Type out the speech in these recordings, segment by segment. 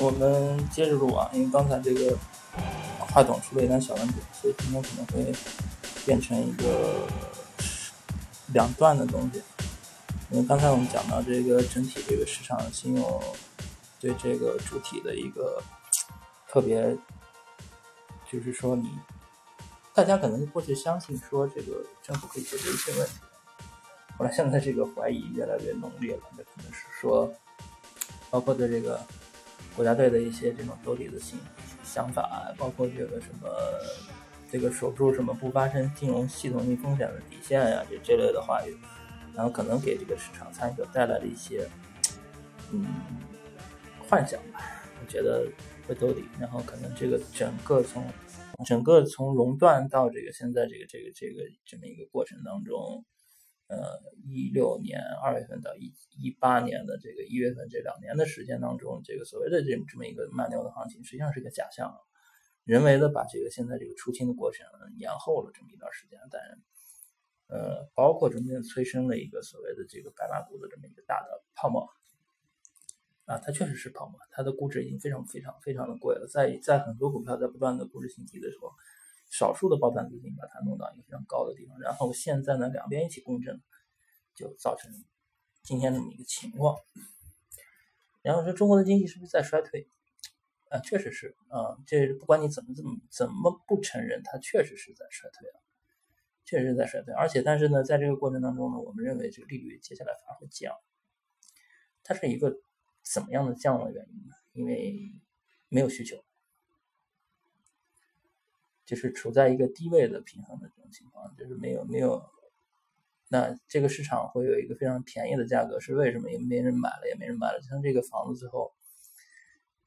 我们接着录啊，因为刚才这个话筒出了一点小问题，所以今天可能会变成一个两段的东西。因为刚才我们讲到这个整体这个市场信用对这个主体的一个特别，就是说你大家可能过去相信说这个政府可以解决一些问题，后来现在这个怀疑越来越浓烈了，那可能是说包括对这个。国家队的一些这种兜底的想想法，包括这个什么，这个守住什么不发生金融系统性风险的底线呀，这这类的话语，然后可能给这个市场参与者带来了一些，嗯，幻想吧。我觉得会兜底，然后可能这个整个从整个从熔断到这个现在这个这个这个这么一个过程当中。呃，一六年二月份到一一八年的这个一月份这两年的时间当中，这个所谓的这这么一个慢牛的行情，实际上是个假象，人为的把这个现在这个出清的过程延后了这么一段时间，但呃，包括中间催生了一个所谓的这个白马股的这么一个大的泡沫啊，它确实是泡沫，它的估值已经非常非常非常的贵了，在在很多股票在不断的估值新低的时候。少数的爆盘资金把它弄到一个非常高的地方，然后现在呢，两边一起共振，就造成今天这么一个情况。然后说中国的经济是不是在衰退？啊，确实是啊，这不管你怎么怎么怎么不承认，它确实是在衰退啊，确实是在衰退。而且，但是呢，在这个过程当中呢，我们认为这个利率接下来反而会降。它是一个怎么样的降的原因呢？因为没有需求。就是处在一个低位的平衡的这种情况，就是没有没有，那这个市场会有一个非常便宜的价格，是为什么？也没人买了，也没人买了。像这个房子最后，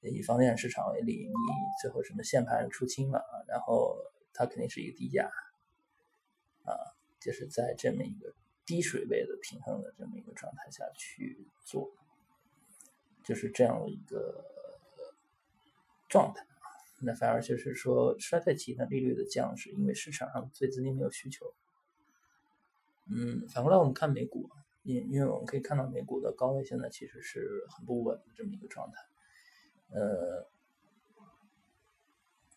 以房地产市场为例，你最后什么限盘出清了，然后它肯定是一个低价，啊，就是在这么一个低水位的平衡的这么一个状态下去做，就是这样的一个状态。那反而就是说，衰退期的利率的降，是因为市场上对资金没有需求。嗯，反过来我们看美股，因因为我们可以看到美股的高位现在其实是很不稳的这么一个状态。呃，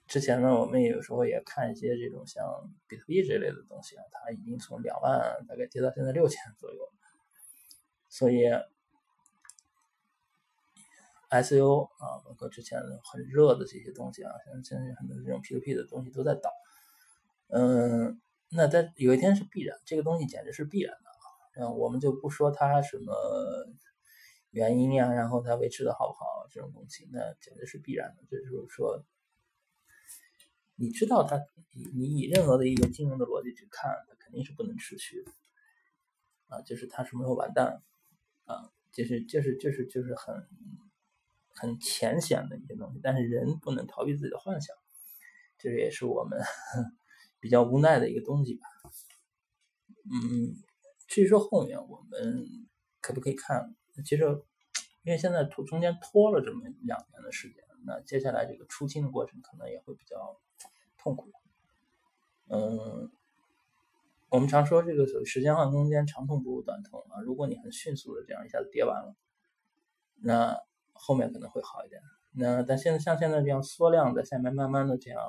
之前呢，我们有时候也看一些这种像比特币这类的东西啊，它已经从两万大概跌到现在六千左右，所以。S U 啊，包括之前很热的这些东西啊，像现在很多这种 P to P 的东西都在倒。嗯，那在有一天是必然，这个东西简直是必然的啊。我们就不说它什么原因呀，然后它维持的好不好这种东西，那简直是必然的。就是说，你知道它，你你以任何的一个金融的逻辑去看，它肯定是不能持续的啊。就是它什么时候完蛋啊？就是就是就是就是很。很浅显的一些东西，但是人不能逃避自己的幻想，这也是我们 比较无奈的一个东西吧。嗯，至于说后面我们可不可以看，其实因为现在拖中间拖了这么两年的时间，那接下来这个出清的过程可能也会比较痛苦。嗯，我们常说这个所谓时间换空间，长痛不如短痛啊。如果你很迅速的这样一下子跌完了，那后面可能会好一点，那但现在像现在这样缩量在下面慢慢的这样，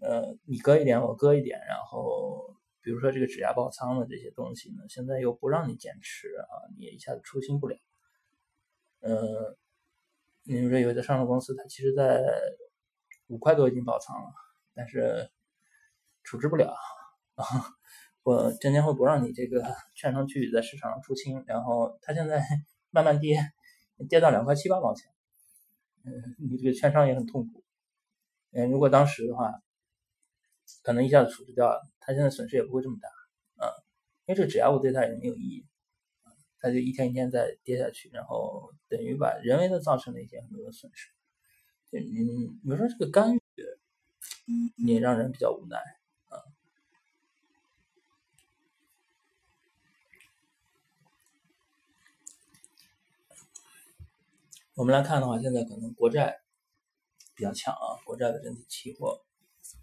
呃，你割一点我割一点，然后比如说这个质押爆仓的这些东西呢，现在又不让你减持啊，你也一下子出清不了。呃，你比如说有的上市公司，它其实在五块多已经爆仓了，但是处置不了啊，我证监会不让你这个券商去在市场上出清，然后它现在慢慢跌。跌到两块七八毛钱，嗯，你这个券商也很痛苦，嗯，如果当时的话，可能一下子处置掉了，他现在损失也不会这么大，啊，因为这个质押物对他也没有意义，他就一天一天在跌下去，然后等于把人为的造成了一些很多的损失，嗯，比如说这个干预，也让人比较无奈。我们来看的话，现在可能国债比较强啊，国债的整体期货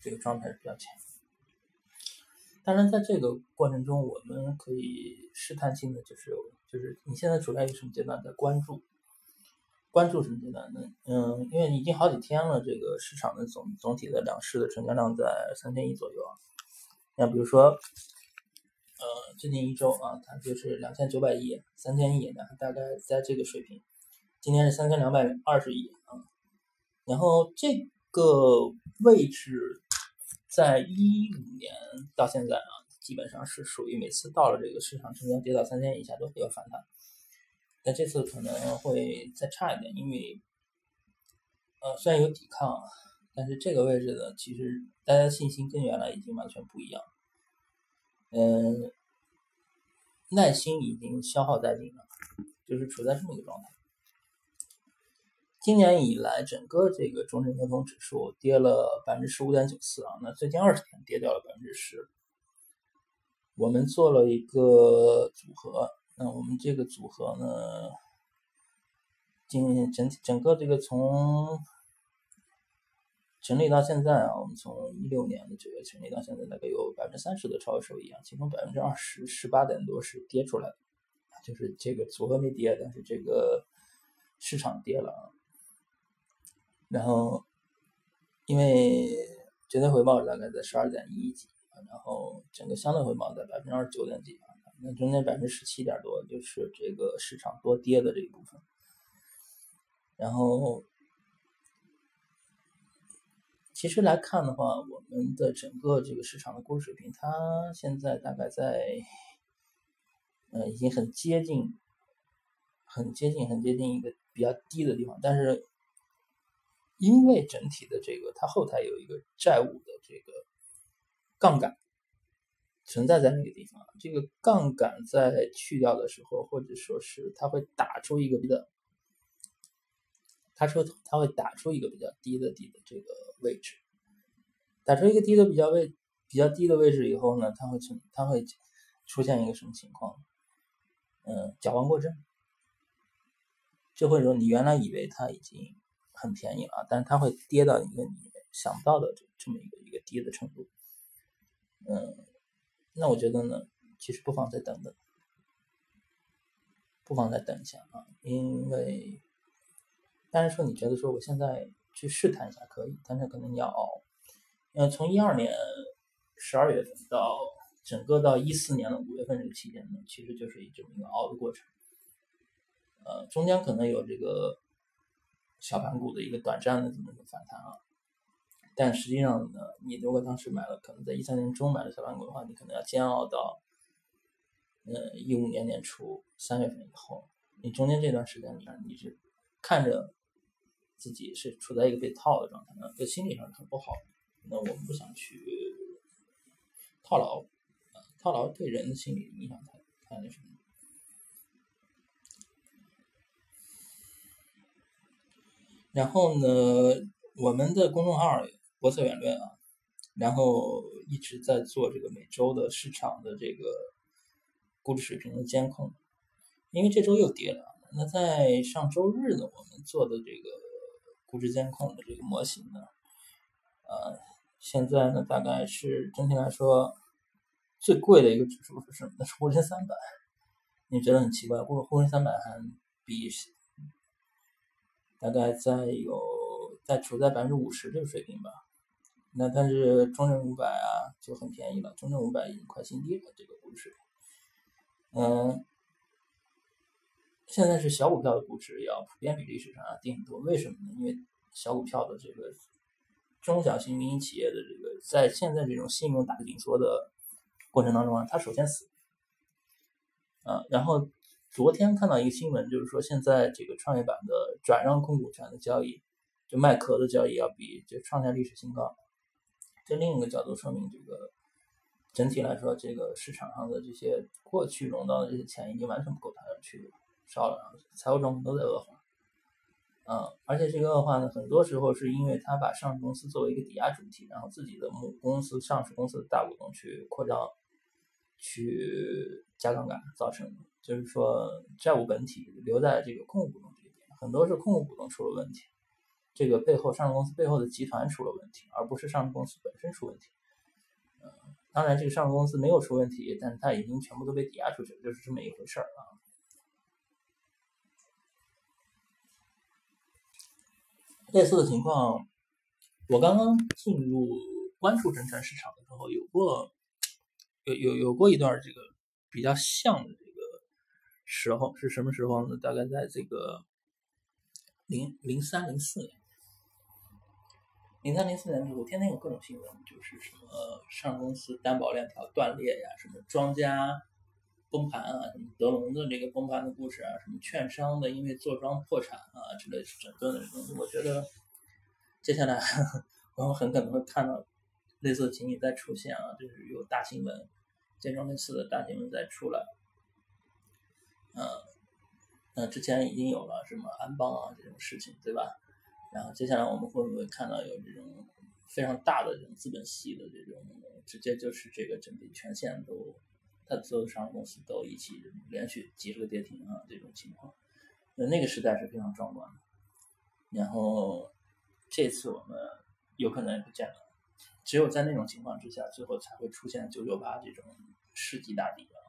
这个状态是比较强。当然，在这个过程中，我们可以试探性的就是，就是你现在处在一个什么阶段，在关注，关。注什么阶段呢？嗯，因为已经好几天了，这个市场的总总体的两市的成交量在三千亿左右啊。那比如说，呃，最近一周啊，它就是两千九百亿、三千亿，然后大概在这个水平。今天是三千两百二十亿啊，然后这个位置在一五年到现在啊，基本上是属于每次到了这个市场成交跌到三千以下都会有反弹。那这次可能会再差一点，因为呃虽然有抵抗，但是这个位置呢，其实大家信心跟原来已经完全不一样，嗯，耐心已经消耗殆尽了，就是处在这么一个状态。今年以来，整个这个中证流通指数跌了百分之十五点九四啊，那最近二十天跌掉了百分之十。我们做了一个组合，那我们这个组合呢，今整体整个这个从成立到现在啊，我们从一六年的九月成立到现在，大概有百分之三十的超额收益啊，其中百分之二十十八点多是跌出来的，就是这个组合没跌，但是这个市场跌了啊。然后，因为绝对回报大概在十二点一几，然后整个相对回报在百分之二十九点几，那中间百分之十七点多就是这个市场多跌的这一部分。然后，其实来看的话，我们的整个这个市场的估值水平，它现在大概在，呃，已经很接近，很接近，很接近一个比较低的地方，但是。因为整体的这个，它后台有一个债务的这个杠杆存在在那个地方，这个杠杆在去掉的时候，或者说是它会打出一个比较，他说他会打出一个比较低的底的这个位置，打出一个低的比较位比较低的位置以后呢，它会存它会出现一个什么情况？嗯，矫枉过正，就会说你原来以为它已经。很便宜了，但是它会跌到一个你想不到的这这么一个一个低的程度，嗯，那我觉得呢，其实不妨再等等，不妨再等一下啊，因为，但是说你觉得说我现在去试探一下可以，但是可能你要熬，嗯，从一二年十二月份到整个到一四年的五月份这个期间呢，其实就是一这么一个熬的过程，呃，中间可能有这个。小盘股的一个短暂的这么一个反弹啊，但实际上呢，你如果当时买了，可能在一三年中买了小盘股的话，你可能要煎熬到，呃，一五年年初三月份以后，你中间这段时间里你是看着自己是处在一个被套的状态，那在心理上很不好。那我们不想去套牢，套牢对人的心理影响太太那什么。然后呢，我们的公众号“博策远论”啊，然后一直在做这个每周的市场的这个估值水平的监控，因为这周又跌了。那在上周日呢，我们做的这个估值监控的这个模型呢，呃，现在呢大概是整体来说最贵的一个指数是什么？是沪深三百。你觉得很奇怪，沪沪深三百还比？大概在有在处在百分之五十这个水平吧，那但是中证五百啊就很便宜了，中证五百已经快新低了这个估值，嗯，现在是小股票的估值要普遍比历史上要低很多，为什么呢？因为小股票的这个中小型民营企业的这个在现在这种信用大紧缩的过程当中啊，它首先死，啊，然后。昨天看到一个新闻，就是说现在这个创业板的转让控股权的交易，就卖壳的交易要比就创下历史新高。这另一个角度说明，这个整体来说，这个市场上的这些过去融到的这些钱已经完全不够它去烧了，财务状况都在恶化。嗯，而且这个恶化呢，很多时候是因为他把上市公司作为一个抵押主体，然后自己的母公司、上市公司的大股东去扩张，去加杠杆造成。就是说，债务本体留在这个控股股东这边，很多是控股股东出了问题，这个背后上市公司背后的集团出了问题，而不是上市公司本身出问题。当然，这个上市公司没有出问题，但是它已经全部都被抵押出去了，就是这么一回事儿啊。类似的情况，我刚刚进入关注证券市场的时候，有过有有有过一段这个比较像的这时候，是什么时候呢？大概在这个零零三零四年，零三零四年的时候，天天有各种新闻，就是什么上市公司担保链条断裂呀，什么庄家。崩盘啊，什么德隆的这个崩盘的故事啊，什么券商的因为坐庄破产啊之类整顿的东西，我觉得接下来 我们很可能会看到类似的情景再出现啊，就是有大新闻，见证类似的大新闻再出来。嗯，那之前已经有了什么安邦啊这种事情，对吧？然后接下来我们会不会看到有这种非常大的这种资本系的这种，直接就是这个整体权限都。它所有上市公司都一起连续几十个跌停啊，这种情况，那那个时代是非常壮观的。然后这次我们有可能也不见了，只有在那种情况之下，最后才会出现九九八这种世纪大底啊。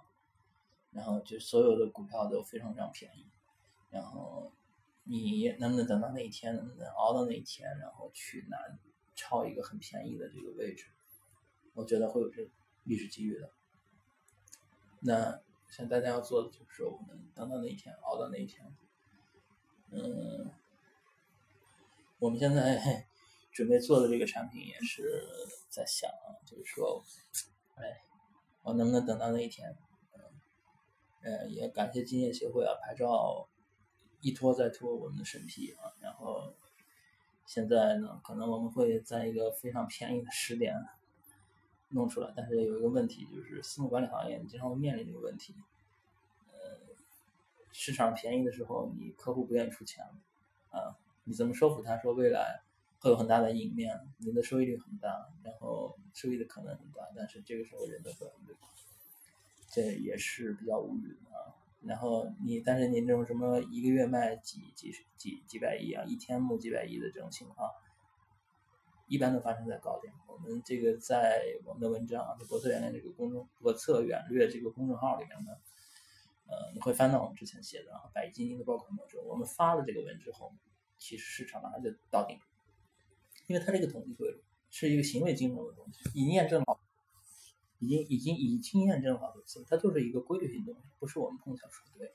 然后就所有的股票都非常非常便宜。然后你能不能等到那一天，能熬到那一天，然后去拿抄一个很便宜的这个位置？我觉得会有这历史机遇的。那现在大家要做的就是，我们等到那一天，熬到那一天。嗯，我们现在 准备做的这个产品也是在想，就是说，哎，我能不能等到那一天？呃，也感谢金业协会啊，牌照一拖再拖我们的审批啊，然后现在呢，可能我们会在一个非常便宜的时点。弄出来，但是有一个问题，就是私募管理行业你经常会面临这个问题。呃，市场便宜的时候，你客户不愿意出钱，啊，你怎么说服他说未来会有很大的赢面，你的收益率很大，然后收益的可能很大，但是这个时候人都会很，这也是比较无语的啊。然后你，但是你这种什么一个月卖几几几几百亿啊，一天募几百亿的这种情况。一般都发生在高点。我们这个在我们的文章啊，在博策远略这个公众博策远略这个公众号里面呢，呃，你会翻到我们之前写的啊，百亿基金的爆款模式。我们发了这个文之后，其实市场马上就到顶，因为它这个统计规律是一个行为金融的东西，已经验证好，已经已经已经验证好多次，它就是一个规律性东西，不是我们碰巧说对。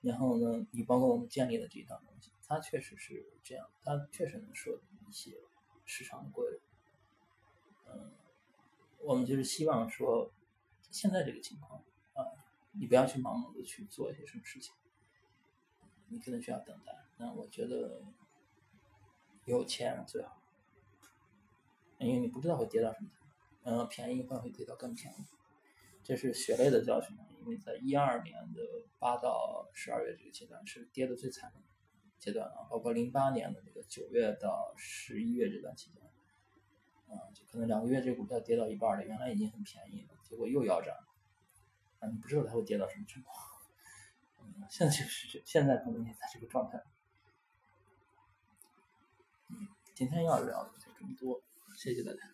然后呢，你包括我们建立的这一套东西，它确实是这样，它确实能说一些。市场的规律，嗯，我们就是希望说，现在这个情况啊，你不要去盲目的去做一些什么事情，你可能需要等待。那我觉得有钱最好，因为你不知道会跌到什么嗯，便宜会会跌到更便宜，这是血泪的教训。因为在一二年的八到十二月这个阶段是跌的最惨的。阶段啊，包括零八年的这个九月到十一月这段期间，啊，就可能两个月这股票跌到一半了，原来已经很便宜了，结果又要涨，啊，你不知道它会跌到什么程度，嗯，现在就是这，现在可能也在这个状态。嗯，今天要聊的就这么多，谢谢大家。